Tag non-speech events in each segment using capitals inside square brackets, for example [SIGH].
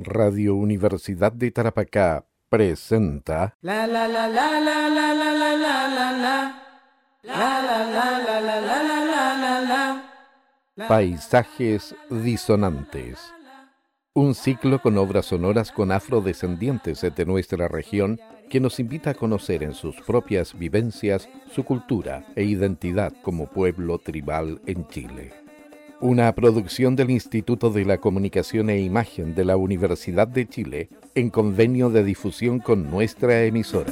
Radio Universidad de Tarapacá presenta La la la la la la la la la la la La la la la la la la la la la Paisajes Disonantes. Un ciclo con obras sonoras con afrodescendientes de nuestra región que nos invita a conocer en sus propias vivencias su cultura e identidad como pueblo tribal en Chile. Una producción del Instituto de la Comunicación e Imagen de la Universidad de Chile en convenio de difusión con nuestra emisora.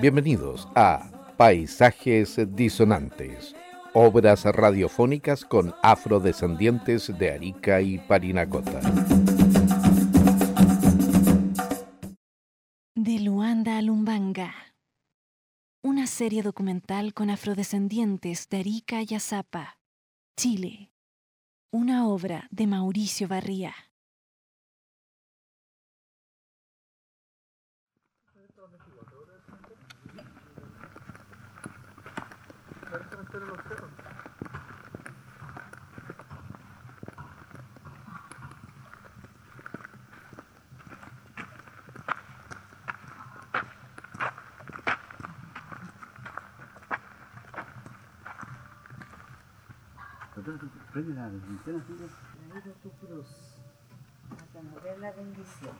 Bienvenidos a Paisajes Disonantes, obras radiofónicas con afrodescendientes de Arica y Parinacota. De Luanda a Lumbanga. Una serie documental con afrodescendientes de Arica y Azapa, Chile. Una obra de Mauricio Barría. Prende la linterna, sí, Traído tu cruz, a tener la bendición.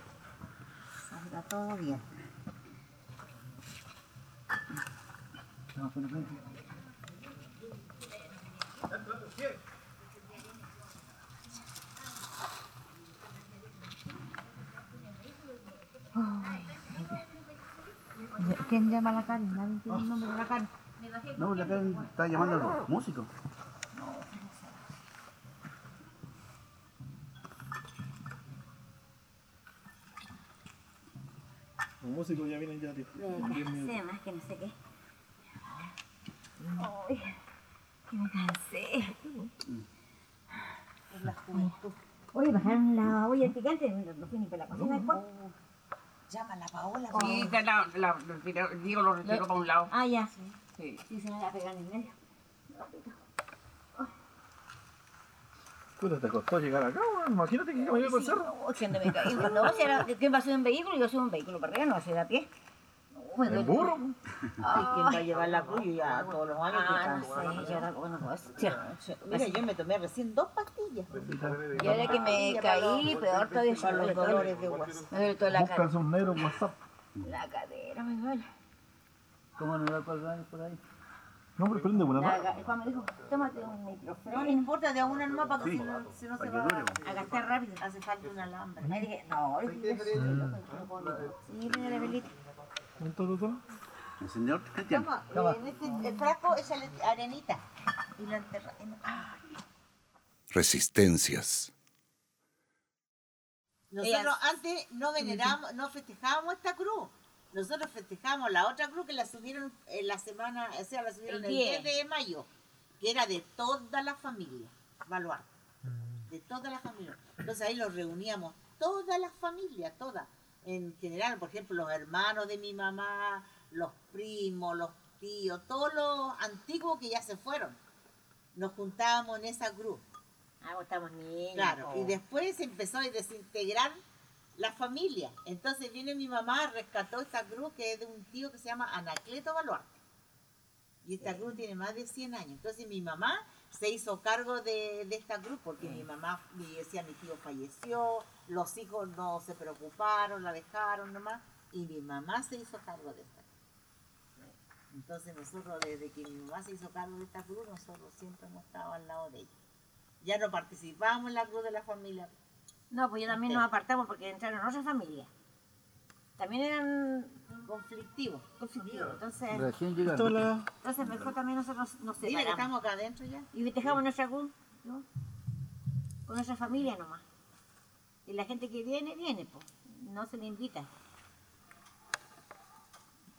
Salga todo bien. Vamos a frente. ¿Quién llama a la carne? ¿Nadie tiene el nombre de la carne? No, la Karen está llamando a los músicos. Los músicos ya vienen ya, tío. sé más que no sé qué. Ay, que me cansé. Es la juventud. Oye, bajaron ni para la cocina después. Llama a la Paola. Sí, te la, la, lo tiró- Diego lo retiró para un lado. Ah, ya. Sí. Sí, se me la pegan en medio. Puta, te costó llegar acá. Imagínate que yo me iba por el cerro. No, me caí. No, si era, ¿quién va a subir un vehículo? Yo subo un vehículo para arriba, no va a ser a pie. Me El burro. Ay, ¿quién va a llevar la cruz? Yo ya todos los años que Ah, no sé, yo era bueno, pues. Mira, yo me tomé recién dos pastillas. Y ahora que me caí, peor todavía. Los dolores de hueso. Me duele toda la cadera. un negro en WhatsApp. La cadera me duele. ¿Cómo no va a colgar por ahí? No, pero prende una más. Juan me dijo, tómate un No, no importa, de una nomás para que Sí, si no, si no se va dure, a gastar rápido. Hace falta un alambre. Me dije, no. Sí, mira la velita. El señor Cristian. En este el frasco échale arenita. Y la enterra. en-. Resistencias. Nosotros antes no venerábamos, no festejábamos esta cruz. Nosotros festejábamos la otra cruz que la subieron en la semana, o sea, la subieron El el 10 10. de mayo, que era de toda la familia, Baluarte. De toda la familia. Entonces ahí los reuníamos, toda la familia, toda. En general, por ejemplo, los hermanos de mi mamá, los primos, los tíos, todos los antiguos que ya se fueron. Nos juntábamos en esa cruz. Ah, vos estamos niños. Claro, y po. después se empezó a desintegrar la familia. Entonces viene mi mamá, rescató esta cruz que es de un tío que se llama Anacleto Baluarte. Y esta cruz tiene más de 100 años. Entonces mi mamá se hizo cargo de, de esta cruz porque mi mamá me decía mi tío falleció, los hijos no se preocuparon, la dejaron nomás, y mi mamá se hizo cargo de esta cruz. Entonces nosotros desde que mi mamá se hizo cargo de esta cruz, nosotros siempre hemos estado al lado de ella. Ya no participábamos en la cruz de la familia. No, pues yo también nos apartamos porque entraron otras familias. También eran Conflictivo. conflictivos. Entonces, Recién entonces mejor también nosotros nos Dile que separamos. estamos acá adentro ya. Y festejamos nuestra ¿no? Con nuestra familia nomás. Y la gente que viene, viene, pues. No se le invita.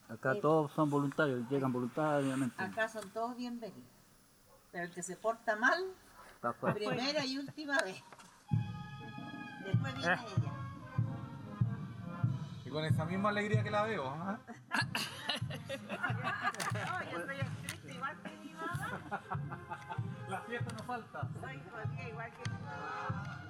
Acá todos son voluntarios, llegan voluntariamente. Acá son todos bienvenidos. Pero el que se porta mal, primera y última vez. Después viene ella. Y con esa misma alegría que la veo. ¿ah? No, yo soy estricta igual que mi mamá. La fiesta no falta. Soy jodida igual que mi mamá.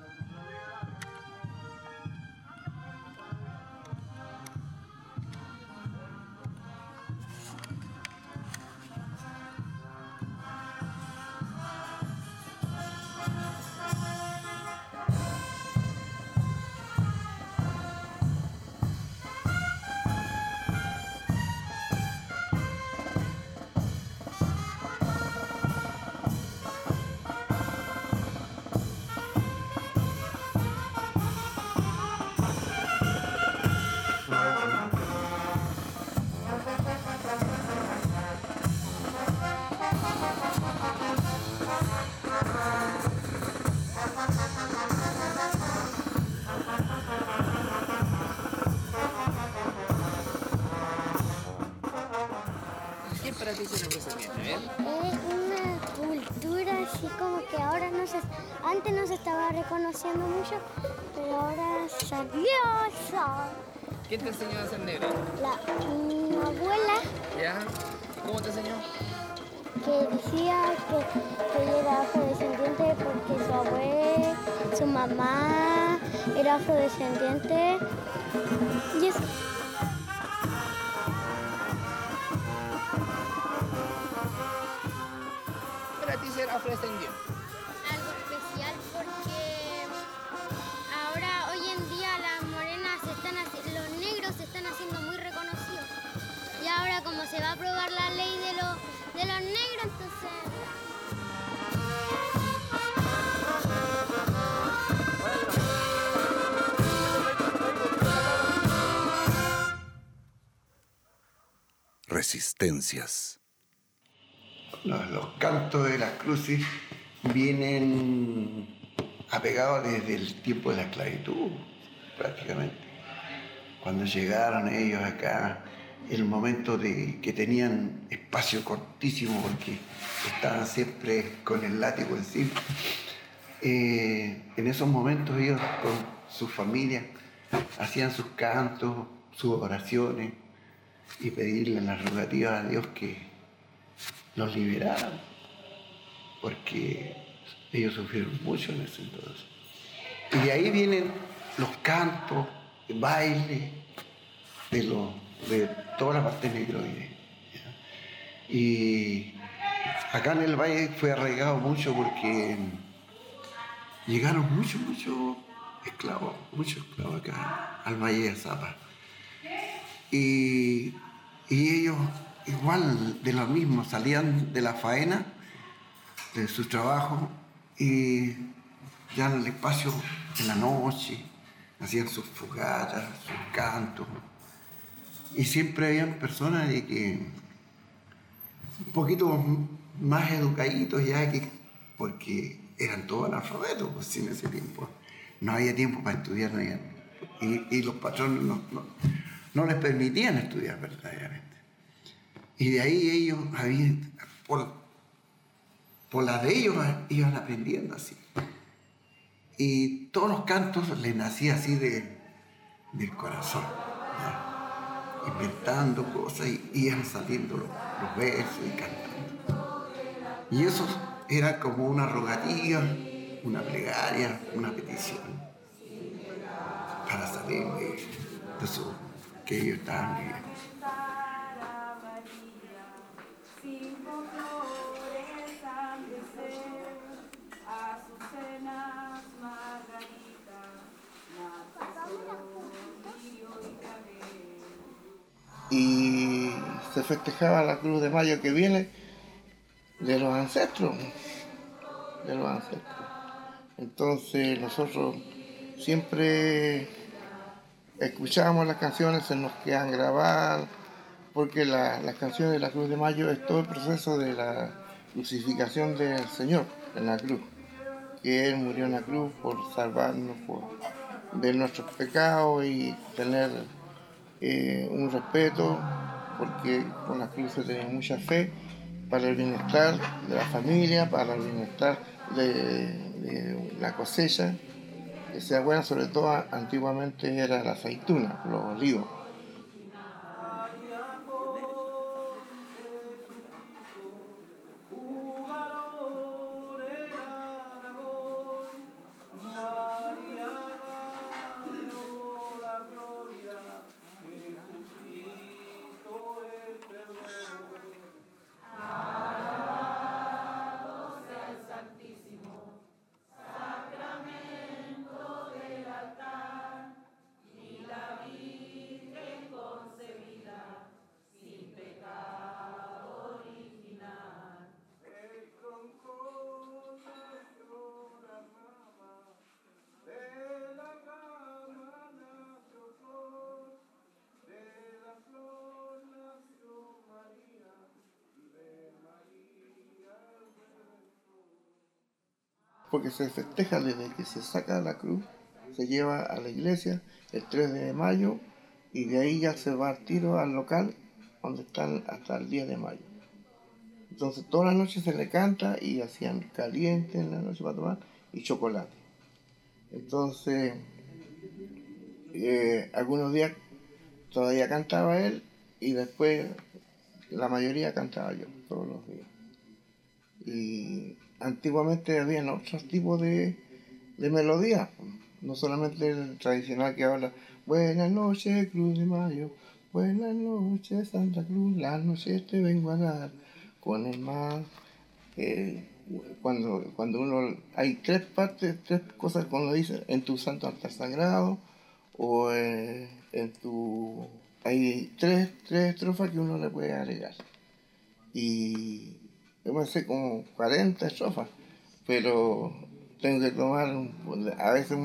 ¿Quién te enseñó a ser negro? La, mi abuela ¿Ya? ¿Cómo te enseñó? que decía que, que ella era afrodescendiente porque su abuela, su mamá era afrodescendiente. Y eso. Para ti ser afrodescendiente. Los, cantos de las cruces vienen apegados desde el tiempo de la esclavitud, prácticamente. Cuando llegaron ellos acá, el momento de que tenían espacio cortísimo porque estaban siempre con el látigo encima. Eh, en esos momentos ellos con su familia hacían sus cantos, sus oraciones y pedirle las rogativas a Dios que los liberaran, porque ellos sufrieron mucho en ese entonces. Y de ahí vienen los cantos, el baile de, los- de toda la parte negroide. Y acá en el valle fue arraigado mucho porque llegaron muchos, muchos esclavos, muchos esclavos acá al valle de Zapa. Y, y ellos igual de lo mismo, salían de la faena, de su trabajo, y ya en el espacio en la noche, hacían sus fogatas, sus cantos. Y siempre habían personas de que un poquito más educaditos ya que porque eran todos analfabetos pues, en ese tiempo. No había tiempo para estudiar, no y, y los patrones no- no les permitían estudiar verdaderamente. Y de ahí ellos habían, por, por la de ellos iban aprendiendo así. Y todos los cantos les nacían así de, del corazón, inventando cosas y iban saliendo los, versos y cantando. Y eso era como una rogativa, una plegaria, una petición para salir de, de eso que ellos estaban y se festejaba la Cruz de Mayo que viene de los ancestros, de los ancestros. Entonces nosotros siempre escuchábamos las canciones, se nos quedan grabadas, porque la- las canciones de la Cruz de Mayo es todo el proceso de la crucificación del Señor en la cruz, que Él murió en la cruz por salvarnos por, de nuestros pecados y tener eh, un respeto, porque con la cruz se tiene mucha fe para el bienestar de la familia, para el bienestar de la cosecha, sea buena, sobre todo antiguamente era la aceituna, los olivos. Porque se festeja desde que se saca la cruz, se lleva a la iglesia el 3 de mayo y de ahí ya se va al tiro al local donde están hasta el 10 de mayo. Entonces todas las noches se le canta y hacían caliente en la noche para tomar y chocolate. Entonces, eh, algunos días todavía cantaba él y después la mayoría cantaba yo todos los días. Y antiguamente había otros tipos de, de melodías, no solamente el tradicional que habla Buenas noches, Cruz de Mayo, buenas noches, Santa Cruz, la noche te vengo a dar con el mar. eh, cuando, cuando uno hay tres partes, tres cosas cuando dice en tu santo altar sagrado o eh, en tu hay tres, tres estrofas que uno le puede agregar. Y yo me sé como 40 estrofas, pero tengo que tomar a veces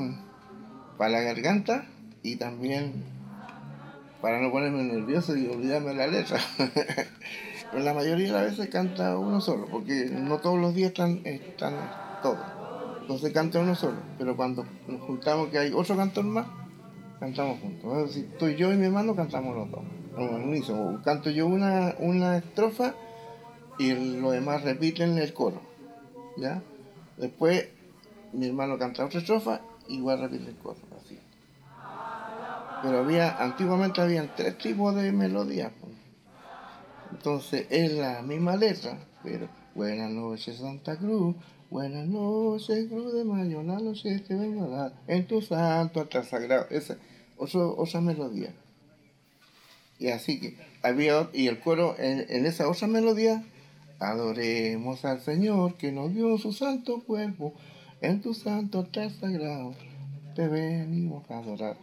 para la garganta y también para no ponerme nervioso y olvidarme la letra. [LAUGHS] pero la mayoría de las veces canta uno solo, porque no todos los días están, están todos. Entonces canta uno solo, pero cuando nos juntamos que hay otro cantor más, cantamos juntos. Bueno, Si estoy yo y mi hermano, cantamos los dos. Canto yo una, una estrofa y los demás repiten el coro. ¿ya? Después mi hermano canta otra estrofa, igual repite el coro. Así. Pero había, antiguamente habían tres tipos de melodías. pues. Entonces es la misma letra, pero buenas noches Santa Cruz, buenas noches Cruz de Mayo, la noche te vengo a dar en tu santo altar sagrado. Esa, otra melodía. Y así que había, y el coro en, en esa otra melodía, adoremos al Señor que nos dio su santo cuerpo, en tu santo altar sagrado, te venimos a adorar.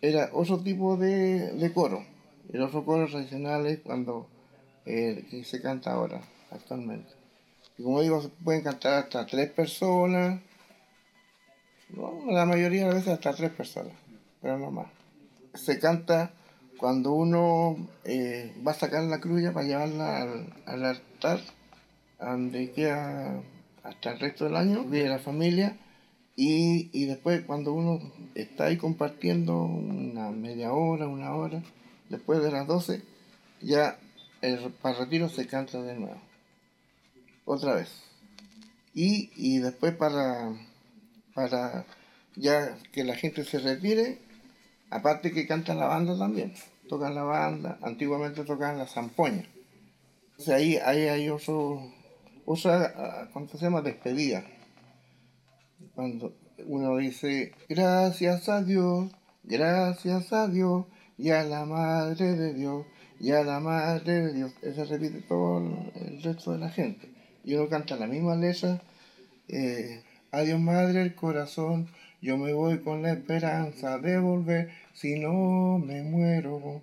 Era otro tipo de, de coro. El otro coro tradicional es cuando eh, se canta ahora, actualmente. Como digo, se pueden cantar hasta tres personas, la mayoría de las veces hasta tres personas, pero no más. Se canta cuando uno eh, va a sacar la cruya para llevarla al, al altar, donde queda hasta el resto del año, vive la familia, y, y después cuando uno está ahí compartiendo una media hora, una hora, después de las 12, ya el para retiro se canta de nuevo. Otra vez. Y, y después para, para ya que la gente se retire, aparte que canta la banda también. Tocan la banda, antiguamente tocaban la zampoña. Entonces ahí, ahí hay otro, otra, ah, ¿cómo se llama? Despedida. Cuando uno dice, gracias a Dios, gracias a Dios, y a la Madre de Dios, y a la Madre de Dios. Eso repite todo el resto de la gente. Y uno canta la misma letra, eh, adiós Madre el corazón, yo me voy con la esperanza de volver, si no me muero,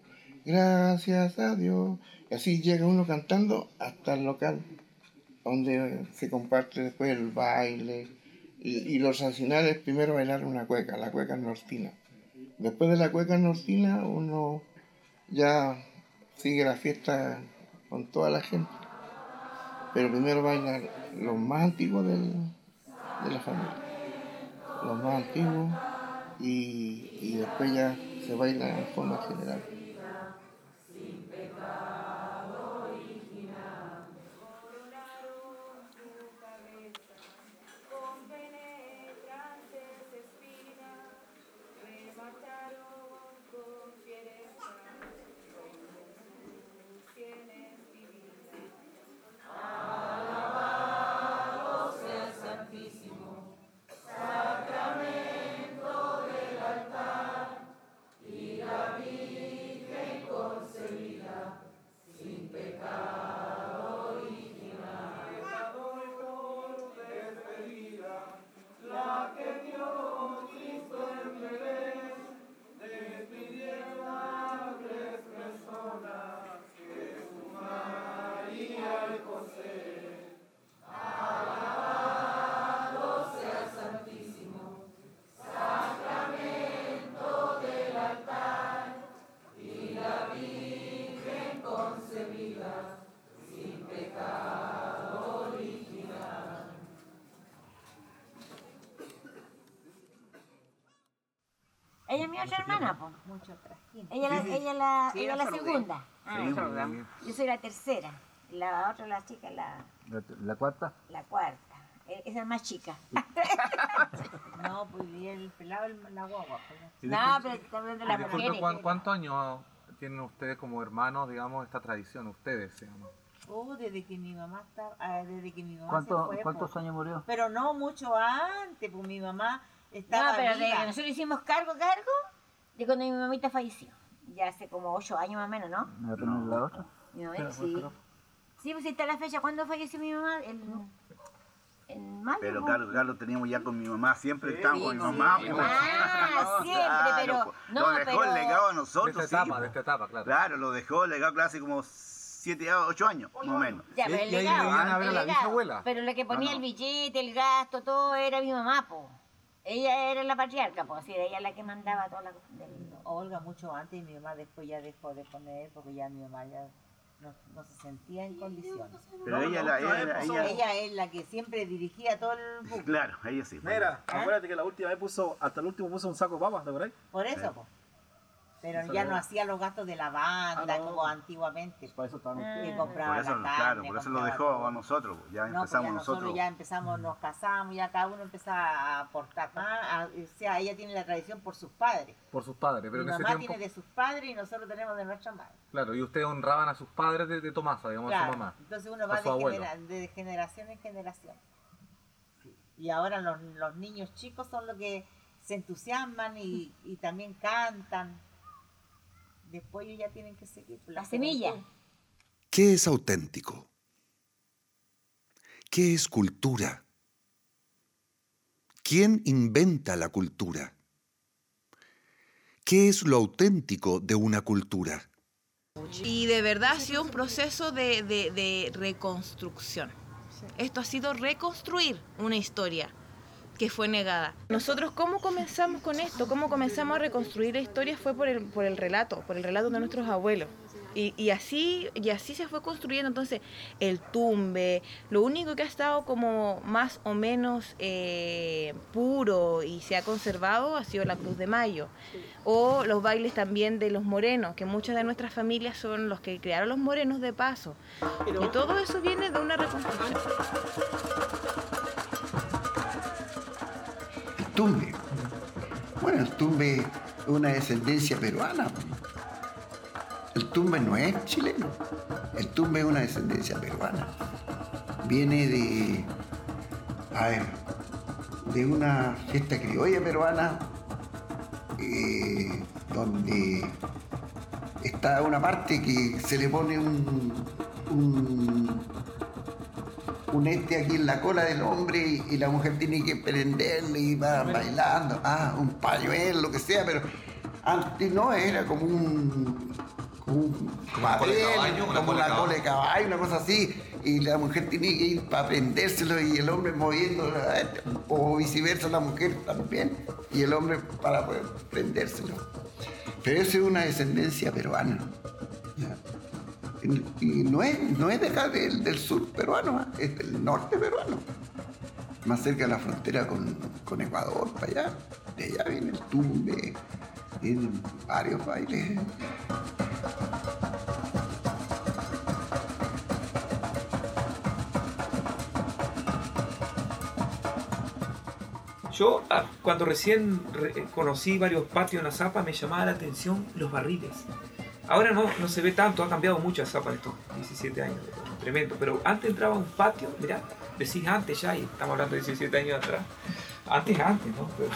gracias a Dios. Y así llega uno cantando hasta el local, donde se comparte después el baile. Y, los tradicionales primero bailar una cueca, la cueca nortina. Después de la cueca nortina uno ya sigue la fiesta con toda la gente. Pero primero baila los más antiguos del- de la familia. Los más antiguos y, y después ya se baila en forma general. Mi otra hermana, po. Mucho atrás. Ella, la- Sí, sí. ella, la, Sí, ella la saludé. segunda. Sí, lo saludamos. Yo soy la tercera. La otra, la chica, la, La, la cuarta. la cuarta. E- Esa es más chica. [LAUGHS] No, pues y el pelado, el- la guagua. pues. Y No, disculpe- pero hablando de y las disculpe, mujeres. ¿cuán- ¿cuántos años tienen ustedes como hermanos, digamos, esta tradición? Ustedes, digamos. Oh, desde que mi mamá estaba, ah, desde que mi mamá ¿Cuánto- se fue. ¿Cuántos pues. años murió? Pero no mucho antes, pues mi mamá estaba No, pero de nosotros hicimos cargo, cargo, de cuando mi mamita falleció. Ya hace como ocho años más o menos, ¿no? ¿Me va a poner la otra? Mi mamá, Espera, sí. espera. Sí, pues ahí está la fecha. ¿Cuándo falleció mi mamá? En, en mayo. Pero claro, claro, lo teníamos ya con mi mamá, siempre estábamos con mi mamá. pues. Ah, [LAUGHS] siempre, pero. pues. No, lo dejó pero. el legado a nosotros. De esta sí, etapa, pues. de esta etapa, claro. Claro, lo dejó el legado hace como 7, 8 años, más o menos. Ya, pero el Y ahí legado, a el ver a la legado. bisabuela. Pero lo que ponía No, no. el billete, el gasto, todo era mi mamá, po. Ella era la patriarca, pues, así, ella la que mandaba toda la cosa Olga mucho antes y mi mamá después ya dejó de poner porque ya mi mamá ya no, no se sentía en condiciones. Pero ella, la, ella, ella- Ella es la que siempre dirigía todo el [LAUGHS] buque. claro, ella sí. pues. Mira, acuérdate que la última vez puso, hasta el último puso un saco de papas, ¿te acuerdas? Por eso, po. Pero ya no. hacía los gastos de la banda Ah, no. como antiguamente. Para eso estaban Que ustedes. compraba Por eso, la carne, claro, por eso lo dejó todo. a nosotros. Ya No, pues empezamos ya nosotros nosotros. ya empezamos, nos casamos, ya cada uno empezaba a aportar más. a- o sea, ella tiene la tradición por sus padres. Por sus padres, pero Mi en ese mamá tiempo, tiene de sus padres y nosotros tenemos de nuestra madre. claro, y ustedes honraban a sus padres de, de Tomasa, digamos, a su mamá. Entonces uno a va su de, abuelo. genera- de generación en generación. Y ahora los, los niños chicos son los que se entusiasman y, y también cantan. Después ellos ya tienen que seguir. por La semilla. ¿Qué es auténtico? ¿Qué es cultura? ¿Quién inventa la cultura? ¿Qué es lo auténtico de una cultura? Y de verdad ha sido un proceso de, de- de reconstrucción. Esto ha sido reconstruir una historia que fue negada. Nosotros, ¿cómo comenzamos con esto? ¿Cómo comenzamos a reconstruir la historia? Fue por el, por el relato, por el relato de nuestros abuelos. Y, y así, y así se fue construyendo entonces el tumbe. Lo único que ha estado como más o menos eh, puro y se ha conservado ha sido la Cruz de Mayo. O los bailes también de los morenos, que muchas de nuestras familias son los que crearon los morenos de paso. Y todo eso viene de una reconstrucción. El tumbe. Bueno, el tumbe es una descendencia peruana. El tumbe no es chileno. El tumbe es una descendencia peruana. Viene de. A ver. De una fiesta criolla peruana. eh, donde está una parte que se le pone un un este aquí en la cola del hombre y, y la mujer tiene que prenderle y va bailando, ah, un pañuelo, lo que sea, pero antes no, era como un, como un papel, caballo, una como una cola de caballo, una cosa así, y la mujer tenía que ir para prendérselo y el hombre moviendo, o viceversa, la mujer también, y el hombre para poder prendérselo. Pero eso es una descendencia peruana. Y no es, no es de acá del, del sur peruano, ¿ah? es del norte peruano. Más cerca de la frontera con, con Ecuador, para allá. De allá viene el tumbe, vienen varios bailes. Yo, ah, cuando recién re- conocí varios patios en Azapa, me llamaba la atención los barriles. Ahora no, no se ve tanto, ha cambiado mucho Azapa en estos 17 años, tremendo. Pero antes entraba un patio, mirá, decís antes ya, y estamos hablando de 17 años atrás. Antes, antes, ¿no? Pero-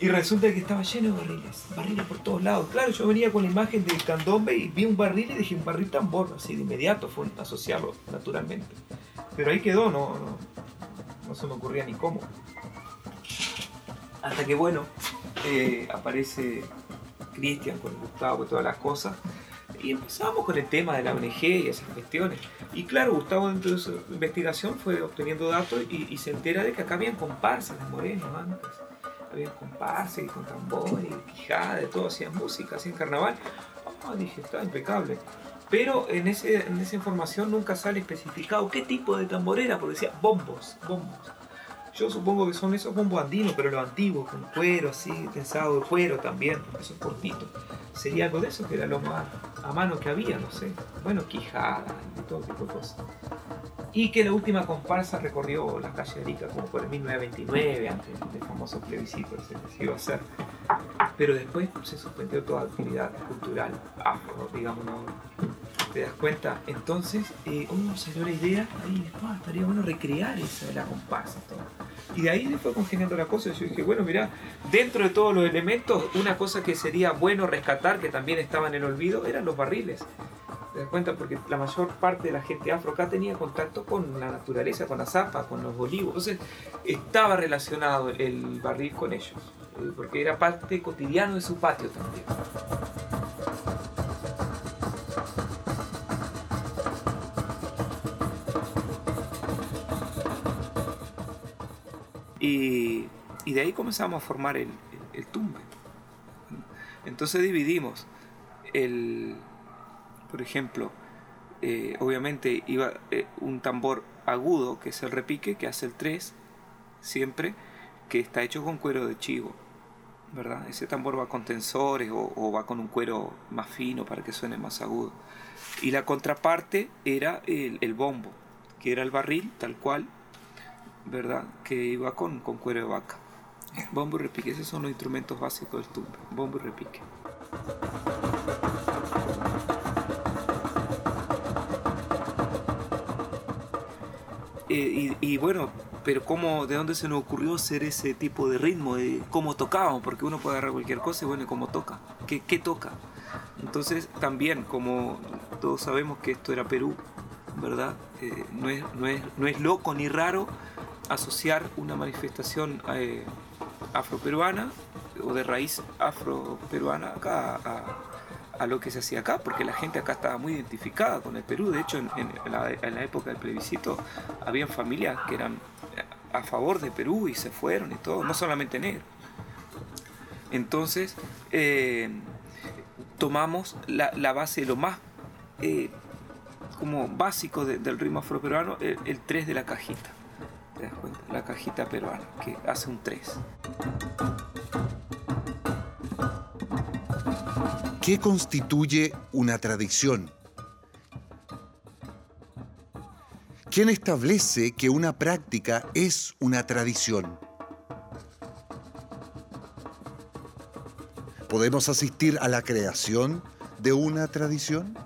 y resulta que estaba lleno de barriles, barriles por todos lados. Claro, yo venía con la imagen del candombe y vi un barril y dije, un barril tambor, así de inmediato fue asociarlo naturalmente. Pero ahí quedó, no, no, no se me ocurría ni cómo. Hasta que, bueno, eh, aparece Cristian con Gustavo y todas las cosas. Y empezamos con el tema de la ONG y esas cuestiones. Y claro, Gustavo dentro de su investigación fue obteniendo datos y, se entera de que acá habían comparsas de morenos antes. Habían comparsas y con tambores y quijada, de todo, hacían música, hacían carnaval. Ah, dije, está impecable. Pero en, ese, en esa información nunca sale especificado qué tipo de tamborera, porque decía bombos, bombos. Yo supongo que son esos bombos andinos, pero los antiguos, con cuero así, tensado de cuero también, esos cortitos. Sería algo de eso que era lo más a mano que había, no sé. Bueno, quijada y todo tipo de cosas. Y que la última comparsa recorrió la calle de Arica como por el 1929, antes del famoso plebiscito que se iba a hacer. Pero después se suspendió toda actividad cultural afro, digamos. ¿Te das cuenta? Entonces, eh, oh, salió la idea, ahí, ah, estaría bueno recrear esa la comparsa. Todo. Y de ahí le fue congeniando la cosa. Y yo dije, bueno, mira, dentro de todos los elementos, una cosa que sería bueno rescatar, que también estaba en el olvido, eran los barriles. ¿Te das cuenta? Porque la mayor parte de la gente afro acá tenía contacto con la naturaleza, con la zapa, con los olivos. Entonces, estaba relacionado el barril con ellos. eh, Porque era parte cotidiano de su patio también. Y, de ahí comenzamos a formar el, el- tumbe. Entonces dividimos el, por ejemplo, eh, obviamente iba eh, un tambor agudo, que es el repique, que hace el 3, siempre, que está hecho con cuero de chivo, ¿verdad? Ese tambor va con tensores o, va con un cuero más fino para que suene más agudo. Y la contraparte era el bombo, que era el barril, tal cual, ¿verdad? Que iba con, con cuero de vaca. Bombo y repique, esos son los instrumentos básicos del tumbe, bombo y repique. Eh, y, y bueno, pero cómo, ¿de dónde se nos ocurrió hacer ese tipo de ritmo? De cómo tocábamos, porque uno puede agarrar cualquier cosa y bueno, ¿y ¿cómo toca? ¿Qué, qué toca? Entonces también, como todos sabemos que esto era Perú, ¿verdad? Eh, no, es, no, es, no es loco ni raro asociar una manifestación eh, afroperuana o de raíz afroperuana acá a, lo que se hacía acá, porque la gente acá estaba muy identificada con el Perú. De hecho, en, la, época del plebiscito, habían familias que eran a favor de Perú y se fueron y todo, no solamente negros. Entonces, eh, tomamos la, la base, lo más eh, como básico de- del ritmo afroperuano, el, el 3 de la cajita. ¿Te das cuenta? La cajita peruana, que hace un 3. ¿Qué constituye una tradición? ¿Quién establece que una práctica es una tradición? ¿Podemos asistir a la creación de una tradición?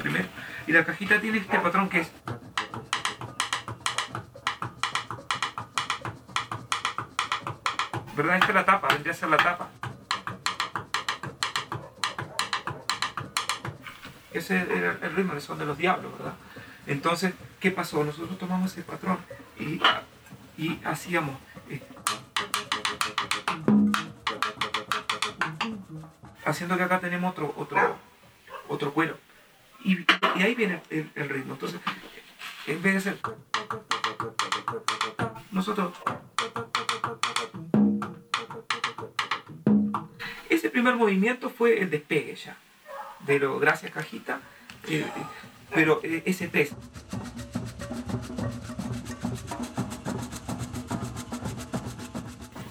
primero. Y la cajita tiene este patrón que es. ¿Verdad? Esta es la tapa, vendría a ser la tapa. Ese era el ritmo, el son de los diablos, ¿verdad? Entonces, ¿qué pasó? Nosotros tomamos ese patrón y, y hacíamos. eh, haciendo que acá tenemos otro, otro, otro cuero. Y, y ahí viene el, el ritmo. Entonces, en vez de hacer. Nosotros. Primer movimiento fue el despegue ya. De lo gracias cajita. eh, pero eh, ese test.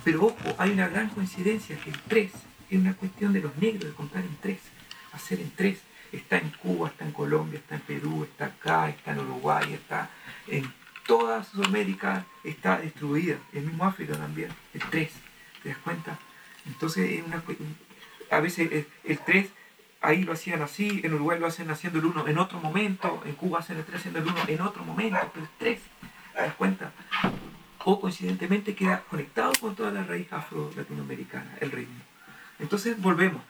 Pero ojo, hay una gran coincidencia que el 3 es una cuestión de los negros de contar en 3, hacer en 3. Está en Cuba, está en Colombia, está en Perú, está acá, está en Uruguay, está en toda Sudamérica, está distribuida, el mismo África también, el 3, ¿te das cuenta? Entonces es una, cu- a veces el, el 3 ahí lo hacían así, en Uruguay lo hacen haciendo el 1 en otro momento, en Cuba hacen el 3 haciendo el 1 en otro momento, pero el 3, ¿te das cuenta? O coincidentemente queda conectado con toda la raíz afro-latinoamericana, el ritmo. Entonces volvemos.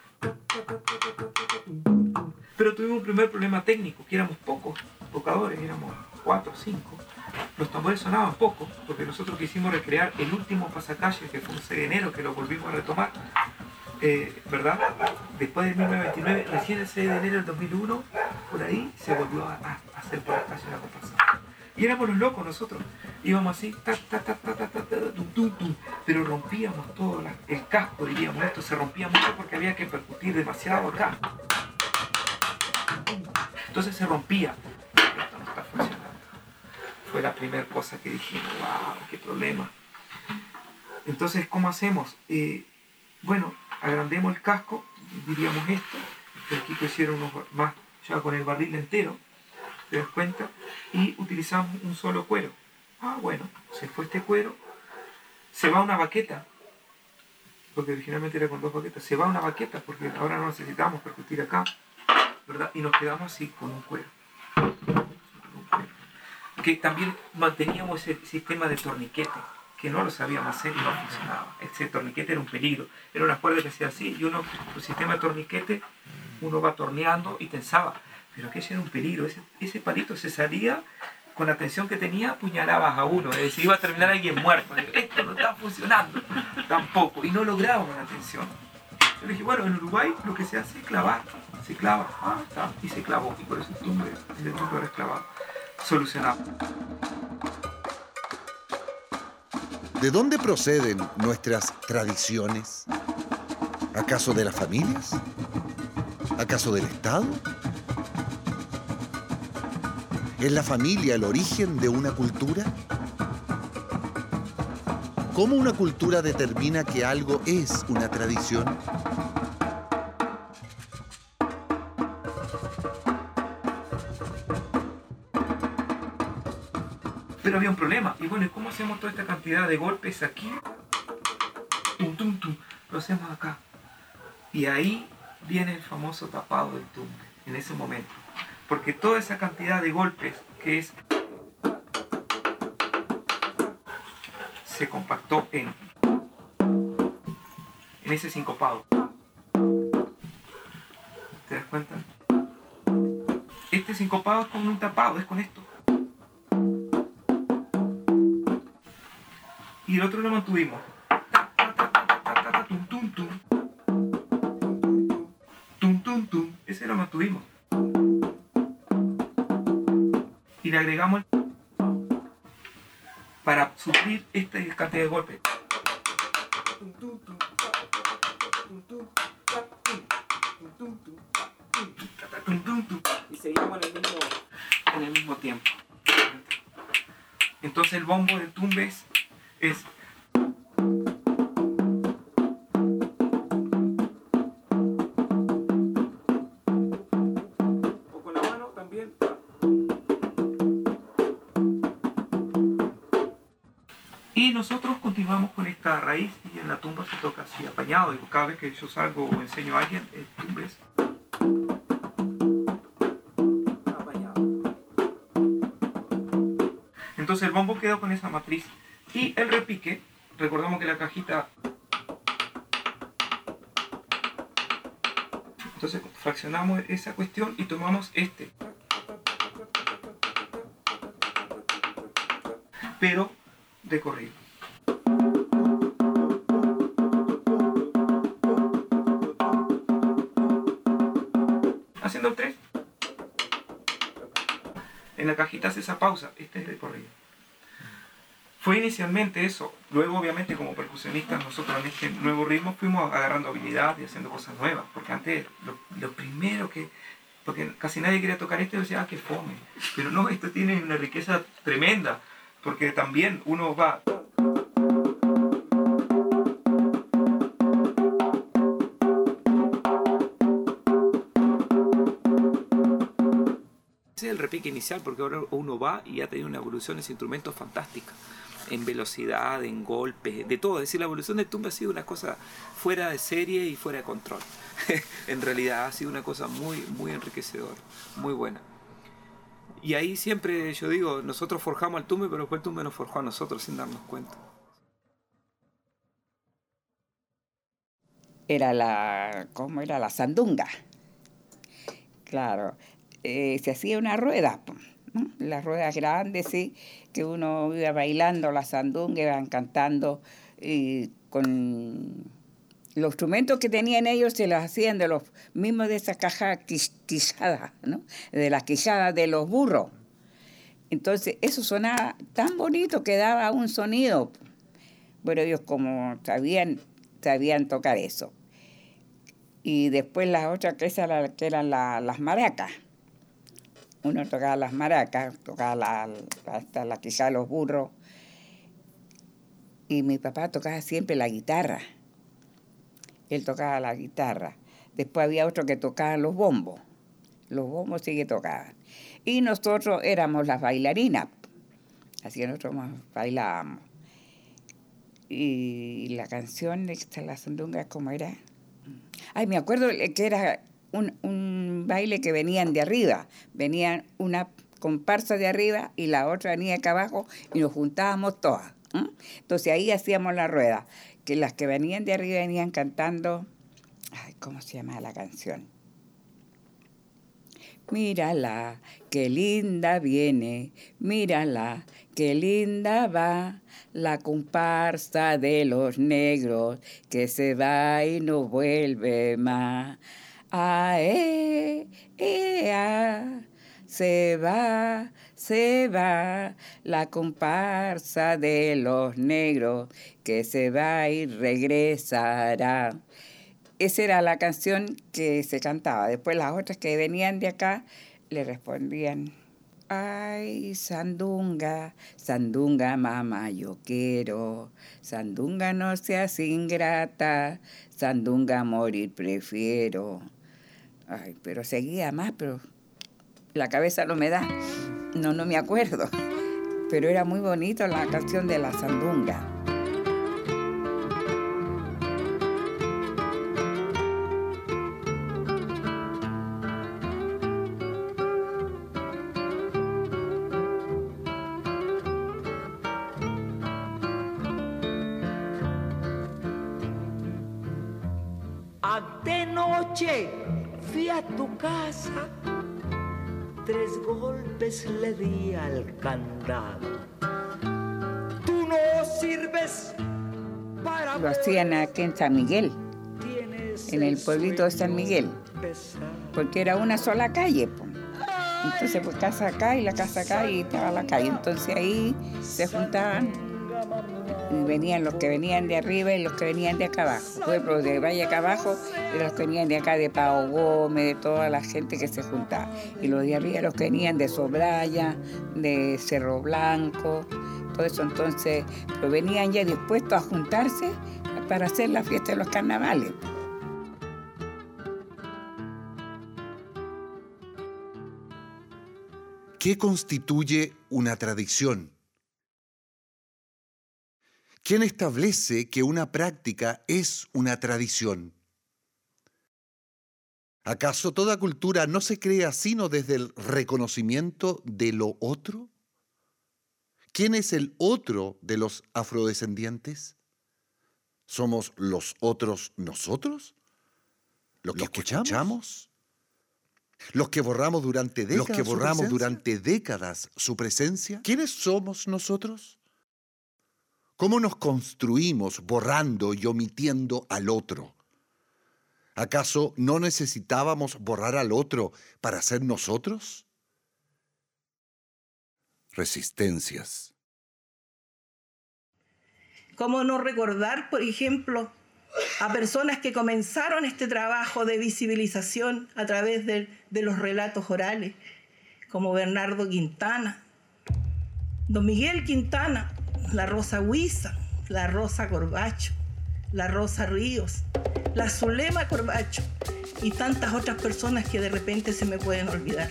Pero tuvimos un primer problema técnico, que éramos pocos tocadores, éramos cuatro o cinco. Los tambores sonaban poco, porque nosotros quisimos recrear el último pasacalle, que fue un 6 de enero, que lo volvimos a retomar, eh, ¿verdad? Después de 1929, recién el 6 de enero del 2001, por ahí se volvió a, a hacer por la calle la comparsa. Y éramos los locos nosotros. Íbamos así, ta, ta, ta, ta, ta, ta, ta, tum, pero rompíamos todo el casco, diríamos. Esto se rompía mucho porque había que percutir demasiado acá. Entonces se rompía. Esto no está funcionando. Fue la primera cosa que dijimos, wow, qué problema. Entonces, ¿cómo hacemos? Eh, bueno, agrandemos el casco, diríamos esto, pero aquí pusieron unos más ya con el barril entero, ¿te das cuenta? Y utilizamos un solo cuero. Ah, bueno, se fue este cuero, se va una baqueta, porque originalmente era con dos baquetas, se va una baqueta, porque ahora no necesitamos percutir acá, ¿verdad? Y nos quedamos así con un cuero. Que también manteníamos ese sistema de torniquete, que no lo sabíamos hacer y no funcionaba. Ese torniquete era un peligro. Era una cuerda que hacía así y uno, su sistema de torniquete, uno va torneando y tensaba. Pero aquello era un peligro. Ese, ese palito se salía con la tensión que tenía, apuñalabas a uno. Es decir, iba a terminar alguien muerto. Esto no está funcionando [LAUGHS] tampoco. Y no lográbamos la tensión. Yo le dije, bueno, en Uruguay lo que se hace es clavar. Se clava. Ah, está. Y se clavó. Y por eso el tumbe, el tumbe era esclavado. Solucionado. ¿De dónde proceden nuestras tradiciones? ¿Acaso de las familias? ¿Acaso del Estado? ¿Es la familia el origen de una cultura? ¿Cómo una cultura determina que algo es una tradición? Había un problema. Y bueno, ¿y cómo hacemos toda esta cantidad de golpes aquí? Tum, tum, tum. Lo hacemos acá. Y ahí viene el famoso tapado del tumbe, en ese momento. Porque toda esa cantidad de golpes que es se compactó en en ese sincopado. ¿Te das cuenta? Este sincopado es con un tapado, es con esto. Y el otro lo mantuvimos. Ese lo mantuvimos. Y le agregamos para suplir esta cantidad de golpes. Y seguimos en el mismo, en el mismo tiempo. Entonces el bombo del tumbes es también. Y nosotros continuamos con esta raíz y en la tumba se toca así apañado. Y cada vez que yo salgo o enseño a alguien el tumbes apañado. Entonces el bombo quedó con esa matriz y el repique recordamos que la cajita entonces fraccionamos esa cuestión y tomamos este. Pero de corrido. Haciendo el 3 en la cajita hace esa pausa. Este es de corrido fue inicialmente eso. Luego, obviamente, como percusionistas, nosotros en este nuevo ritmo fuimos agarrando habilidad y haciendo cosas nuevas. Porque antes, lo, lo primero que. Porque casi nadie quería tocar esto y decía, ah, qué fome. Pero no, esto tiene una riqueza tremenda. Porque también uno va. Ese es el repique inicial porque ahora uno va y ha tenido una evolución en ese instrumento fantástica. En velocidad, en golpes, de todo. Es decir, la evolución del tumbe ha sido una cosa fuera de serie y fuera de control. [LAUGHS] en realidad ha sido una cosa muy, muy enriquecedora, muy buena. Y ahí siempre yo digo, nosotros forjamos al tumbe, pero después el tumbe nos forjó a nosotros sin darnos cuenta. Era la, ¿cómo era? La sandunga. Claro, eh, se hacía una rueda, las ruedas grandes, sí, que uno iba bailando la sandunga, iban cantando y con los instrumentos que tenían ellos se los hacían de los mismos de esa caja quillada, ¿no? de las quilladas de los burros. Entonces eso sonaba tan bonito que daba un sonido. Pero ellos como sabían, sabían tocar eso. Y después las otras que, la- que eran la- las maracas. Uno tocaba las maracas, tocaba la, hasta la quizá los burros. Y mi papá tocaba siempre la guitarra. Él tocaba la guitarra. Después había otro que tocaba los bombos. Los bombos sí que tocaban. Y nosotros éramos las bailarinas. Así que nosotros bailábamos. Y la canción de la sandunga, ¿cómo era? Ay, me acuerdo que era un, un baile que venían de arriba. Venían una comparsa de arriba y la otra venía acá abajo y nos juntábamos todas. Entonces ahí hacíamos la rueda. Que las que venían de arriba venían cantando. Ay, ¿cómo se llama la canción? Mírala, qué linda viene, mírala, qué linda va, la comparsa de los negros que se va y no vuelve más. Ae, ea, se va, se va, la comparsa de los negros que se va y regresará esa era la canción que se cantaba. Después las otras que venían de acá le respondían, ay, sandunga, sandunga, mamá, yo quiero, sandunga, no seas ingrata, sandunga, morir prefiero. Ay, pero seguía más, pero la cabeza no me da, no, no me acuerdo. Pero era muy bonito la canción de la sandunga. Candado. Tú no sirves para Lo hacían aquí en San Miguel, en el pueblito de San Miguel, porque era una sola calle. po. Entonces, pues casa acá y la casa acá y estaba la calle. Entonces ahí se juntaban venían los que venían de arriba y los que venían de acá abajo. Pueblos de Valle acá abajo y los que venían de acá de Pau Gómez, de toda la gente que se juntaba. Y los de arriba los que venían de Sobraya, de Cerro Blanco, todo eso. Entonces, pero venían ya dispuestos a juntarse para hacer la fiesta de los carnavales. ¿Qué constituye una tradición? ¿Quién establece que una práctica es una tradición? ¿Acaso toda cultura no se crea sino desde el reconocimiento de lo otro? ¿Quién es el otro de los afrodescendientes? ¿Somos los otros nosotros? ¿Los que escuchamos? ¿Los que borramos durante décadas? ¿Los que borramos durante décadas su presencia? ¿Quiénes somos nosotros? ¿Cómo nos construimos borrando y omitiendo al otro? ¿Acaso no necesitábamos borrar al otro para ser nosotros? Resistencias. ¿Cómo no recordar, por ejemplo, a personas que comenzaron este trabajo de visibilización a través de, de los relatos orales, como Bernardo Quintana, Don Miguel Quintana, la Rosa Huiza, la Rosa Corbacho, la Rosa Ríos, la Zulema Corbacho y tantas otras personas que de repente se me pueden olvidar.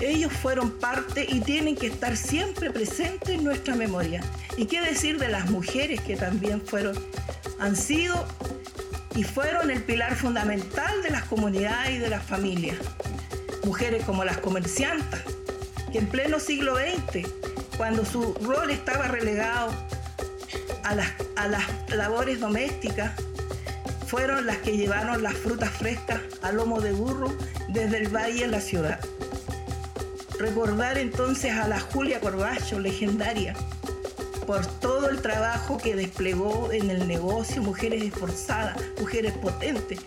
Ellos fueron parte y tienen que estar siempre presentes en nuestra memoria. ¿Y qué decir de las mujeres que también fueron, han sido y fueron el pilar fundamental de las comunidades y de las familias? Mujeres como las comerciantas, que en pleno siglo XX, cuando su rol estaba relegado a las, a las labores domésticas, fueron las que llevaron las frutas frescas a lomo de burro desde el valle a la ciudad. Recordar entonces a la Julia Corbacho, legendaria, por todo el trabajo que desplegó en el negocio, mujeres esforzadas, mujeres potentes.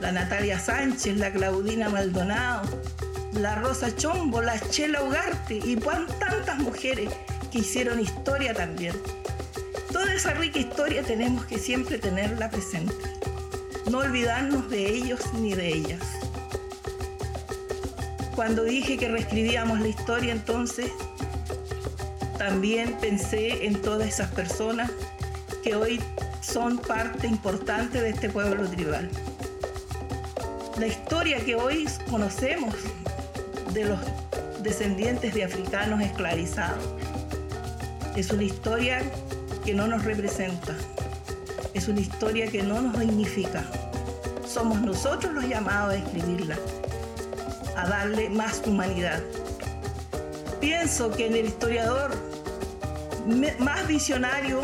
La Natalia Sánchez, la Claudina Maldonado, la Rosa Chombo, la Chela Ugarte y tantas mujeres que hicieron historia también. Toda esa rica historia tenemos que siempre tenerla presente. No olvidarnos de ellos ni de ellas. Cuando dije que reescribíamos la historia entonces, también pensé en todas esas personas que hoy son parte importante de este pueblo tribal. La historia que hoy conocemos de los descendientes de africanos esclavizados es una historia que no nos representa, es una historia que no nos dignifica. Somos nosotros los llamados a escribirla, a darle más humanidad. Pienso que en el historiador más visionario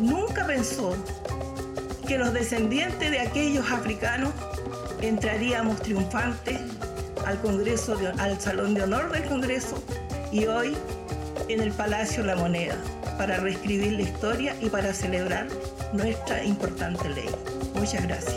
nunca pensó que los descendientes de aquellos africanos entraríamos triunfantes al Congreso, al Salón de Honor del Congreso y hoy en el Palacio La Moneda para reescribir la historia y para celebrar nuestra importante ley. Muchas gracias.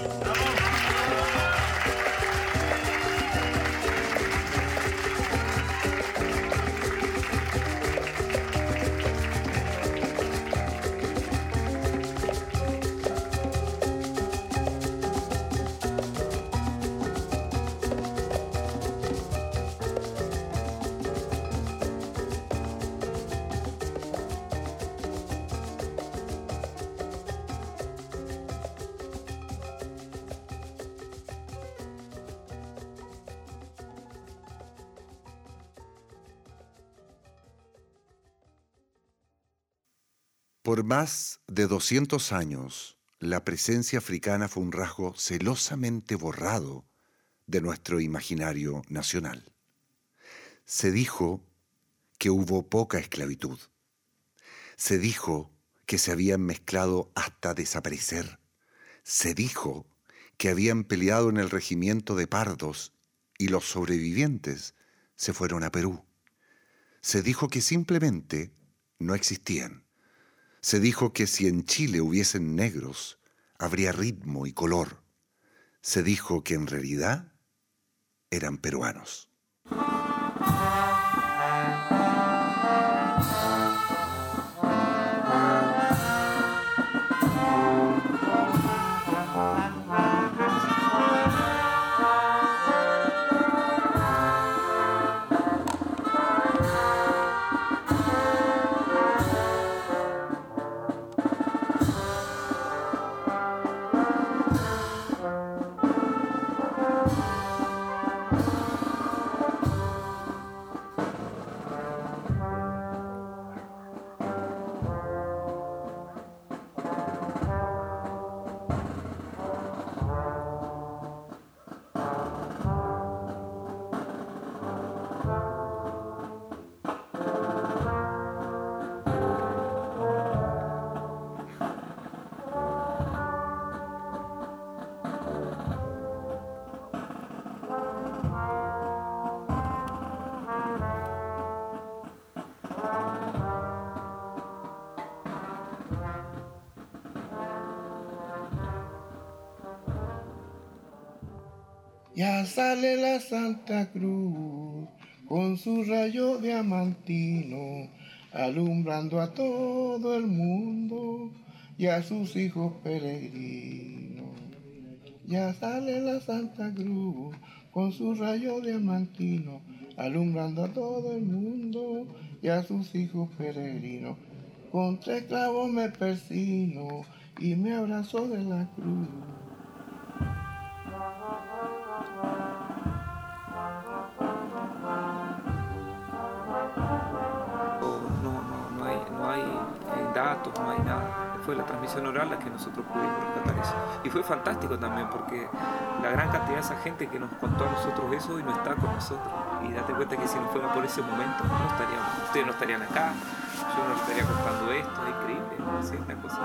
Por más de 200 años, la presencia africana fue un rasgo celosamente borrado de nuestro imaginario nacional. Se dijo que hubo poca esclavitud. Se dijo que se habían mezclado hasta desaparecer. Se dijo que habían peleado en el regimiento de pardos y los sobrevivientes se fueron a Perú. Se dijo que simplemente no existían. Se dijo que si en Chile hubiesen negros, habría ritmo y color. Se dijo que en realidad eran peruanos. Ya sale la Santa Cruz con su rayo diamantino, alumbrando a todo el mundo y a sus hijos peregrinos. Ya sale la Santa Cruz con su rayo diamantino, alumbrando a todo el mundo y a sus hijos peregrinos. Con tres clavos me persino y me abrazó de la cruz. No hay nada. Fue la transmisión oral la que nosotros pudimos rescatar eso. Y fue fantástico también porque la gran cantidad de esa gente que nos contó a nosotros eso y no está con nosotros. Y date cuenta que si no fuera por ese momento, no estaríamos, ustedes no estarían acá, yo no les estaría contando esto, es increíble, ¿no? Es una cosa.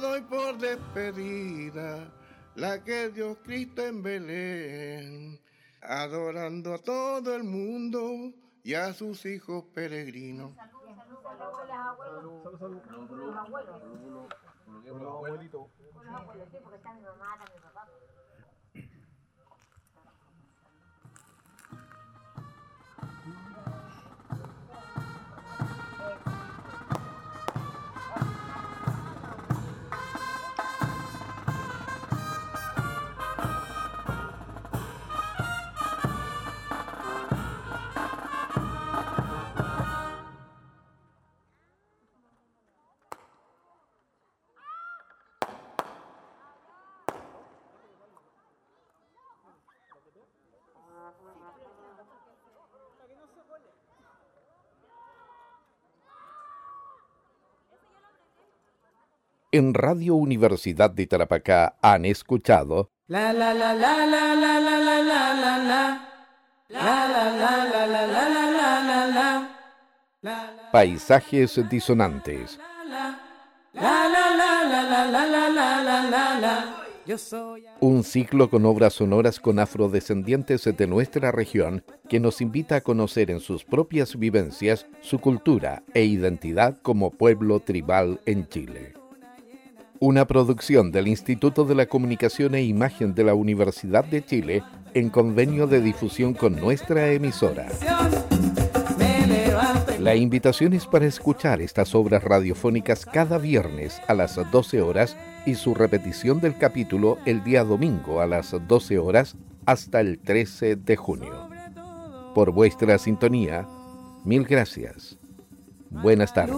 Doy por despedida, la que Dios Cristo en Belén, adorando a todo el mundo y a sus hijos peregrinos. En Radio Universidad de Tarapacá han escuchado La la la la la la la la la la la. La la la la la la la la la la. Paisajes disonantes. La la la la la la la la la la Un ciclo con obras sonoras con afrodescendientes de nuestra región que nos invita a conocer en sus propias vivencias su cultura e identidad como pueblo tribal en Chile. Una producción del Instituto de la Comunicación e Imagen de la Universidad de Chile en convenio de difusión con nuestra emisora. La invitación es para escuchar estas obras radiofónicas cada viernes a las 12 horas y su repetición del capítulo el día domingo a las 12 horas hasta el 13 de junio. Por vuestra sintonía, mil gracias. Buenas tardes.